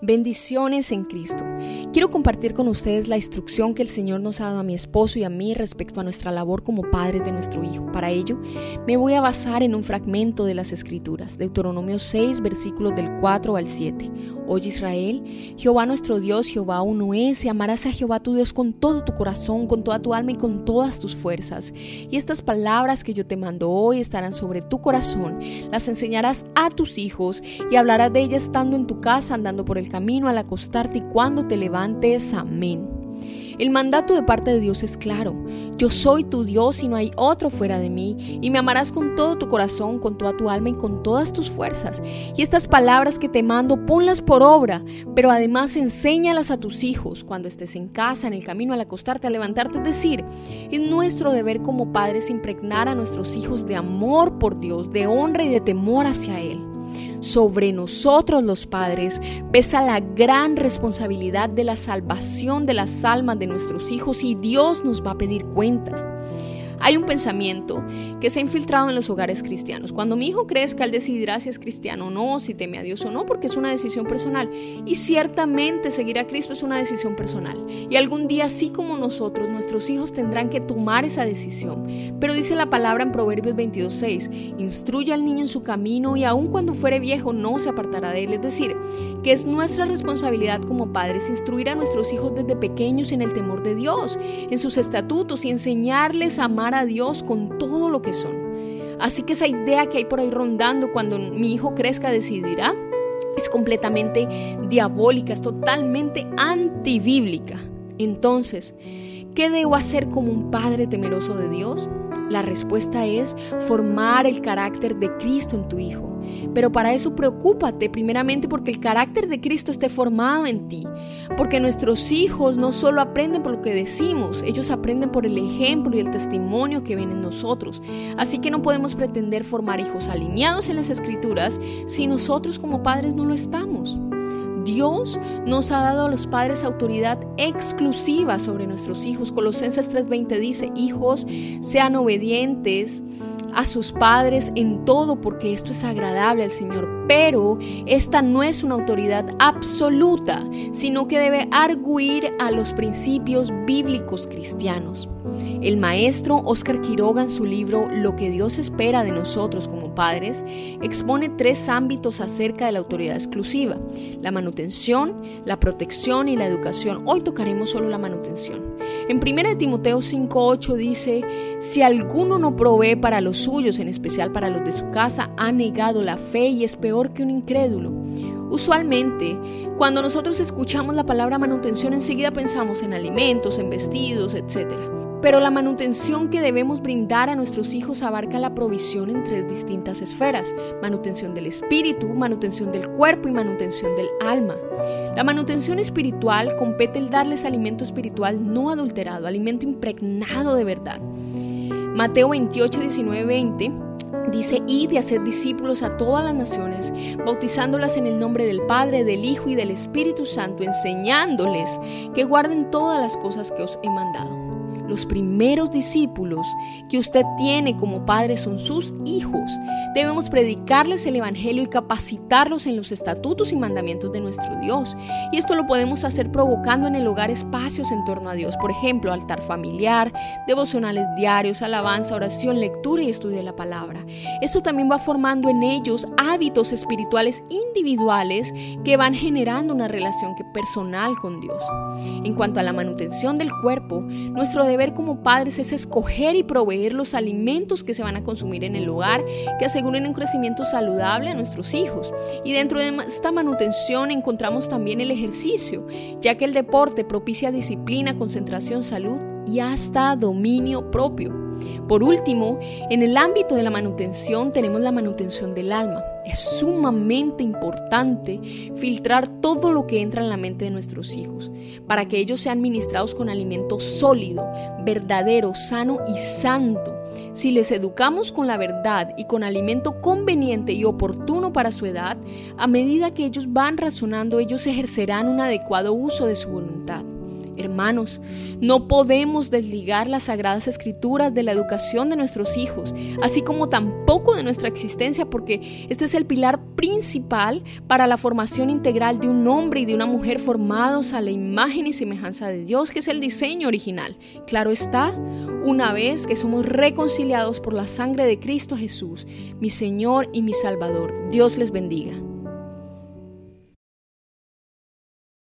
Bendiciones en Cristo. Quiero compartir con ustedes la instrucción que el Señor nos ha dado a mi esposo y a mí respecto a nuestra labor como padres de nuestro hijo. Para ello, me voy a basar en un fragmento de las Escrituras, Deuteronomio 6, versículos del 4 al 7. Oye Israel, Jehová nuestro Dios, Jehová uno es, y amarás a Jehová tu Dios con todo tu corazón, con toda tu alma y con todas tus fuerzas. Y estas palabras que yo te mando hoy estarán sobre tu corazón, las enseñarás a tus hijos y hablarás de ellas estando en tu casa, andando por el camino, al acostarte y cuando te levantes. Amén. El mandato de parte de Dios es claro. Yo soy tu Dios y no hay otro fuera de mí, y me amarás con todo tu corazón, con toda tu alma y con todas tus fuerzas. Y estas palabras que te mando, ponlas por obra, pero además enséñalas a tus hijos cuando estés en casa, en el camino, al acostarte, al levantarte. Es decir, es nuestro deber como padres impregnar a nuestros hijos de amor por Dios, de honra y de temor hacia Él sobre nosotros los padres pesa la gran responsabilidad de la salvación de las almas de nuestros hijos y Dios nos va a pedir cuentas. Hay un pensamiento que se ha infiltrado en los hogares cristianos. Cuando mi hijo crezca, él decidirá si es cristiano o no, si teme a Dios o no, porque es una decisión personal. Y ciertamente seguir a Cristo es una decisión personal. Y algún día, así como nosotros, nuestros hijos tendrán que tomar esa decisión. Pero dice la palabra en Proverbios 22.6, instruye al niño en su camino y aun cuando fuere viejo no se apartará de él. Es decir, que es nuestra responsabilidad como padres instruir a nuestros hijos desde pequeños en el temor de Dios, en sus estatutos y enseñarles a amar a Dios con todo lo que son. Así que esa idea que hay por ahí rondando cuando mi hijo crezca decidirá es completamente diabólica, es totalmente antibíblica. Entonces, ¿qué debo hacer como un padre temeroso de Dios? La respuesta es formar el carácter de Cristo en tu hijo. Pero para eso preocúpate primeramente porque el carácter de Cristo esté formado en ti. Porque nuestros hijos no solo aprenden por lo que decimos, ellos aprenden por el ejemplo y el testimonio que ven en nosotros. Así que no podemos pretender formar hijos alineados en las escrituras si nosotros como padres no lo estamos. Dios nos ha dado a los padres autoridad exclusiva sobre nuestros hijos. Colosenses 3:20 dice, hijos, sean obedientes a sus padres en todo porque esto es agradable al Señor. Pero esta no es una autoridad absoluta, sino que debe arguir a los principios bíblicos cristianos. El maestro Oscar Quiroga en su libro Lo que Dios espera de nosotros como padres expone tres ámbitos acerca de la autoridad exclusiva, la manutención, la protección y la educación. Hoy tocaremos solo la manutención. En 1 Timoteo 5:8 dice, si alguno no provee para los suyos, en especial para los de su casa, ha negado la fe y es peor que un incrédulo. Usualmente, cuando nosotros escuchamos la palabra manutención, enseguida pensamos en alimentos, en vestidos, etc. Pero la manutención que debemos brindar a nuestros hijos abarca la provisión en tres distintas esferas, manutención del espíritu, manutención del cuerpo y manutención del alma. La manutención espiritual compete el darles alimento espiritual no adulterado, alimento impregnado de verdad. Mateo 28, 19, 20 Dice, id y hacer discípulos a todas las naciones, bautizándolas en el nombre del Padre, del Hijo y del Espíritu Santo, enseñándoles que guarden todas las cosas que os he mandado. Los primeros discípulos que usted tiene como padre son sus hijos. Debemos predicarles el Evangelio y capacitarlos en los estatutos y mandamientos de nuestro Dios. Y esto lo podemos hacer provocando en el hogar espacios en torno a Dios. Por ejemplo, altar familiar, devocionales diarios, alabanza, oración, lectura y estudio de la palabra. Esto también va formando en ellos hábitos espirituales individuales que van generando una relación personal con Dios. En cuanto a la manutención del cuerpo, nuestro deber ver como padres es escoger y proveer los alimentos que se van a consumir en el hogar, que aseguren un crecimiento saludable a nuestros hijos. Y dentro de esta manutención encontramos también el ejercicio, ya que el deporte propicia disciplina, concentración, salud y hasta dominio propio. Por último, en el ámbito de la manutención tenemos la manutención del alma. Es sumamente importante filtrar todo lo que entra en la mente de nuestros hijos para que ellos sean ministrados con alimento sólido, verdadero, sano y santo. Si les educamos con la verdad y con alimento conveniente y oportuno para su edad, a medida que ellos van razonando, ellos ejercerán un adecuado uso de su voluntad. Hermanos, no podemos desligar las sagradas escrituras de la educación de nuestros hijos, así como tampoco de nuestra existencia, porque este es el pilar principal para la formación integral de un hombre y de una mujer formados a la imagen y semejanza de Dios, que es el diseño original. Claro está, una vez que somos reconciliados por la sangre de Cristo Jesús, mi Señor y mi Salvador. Dios les bendiga.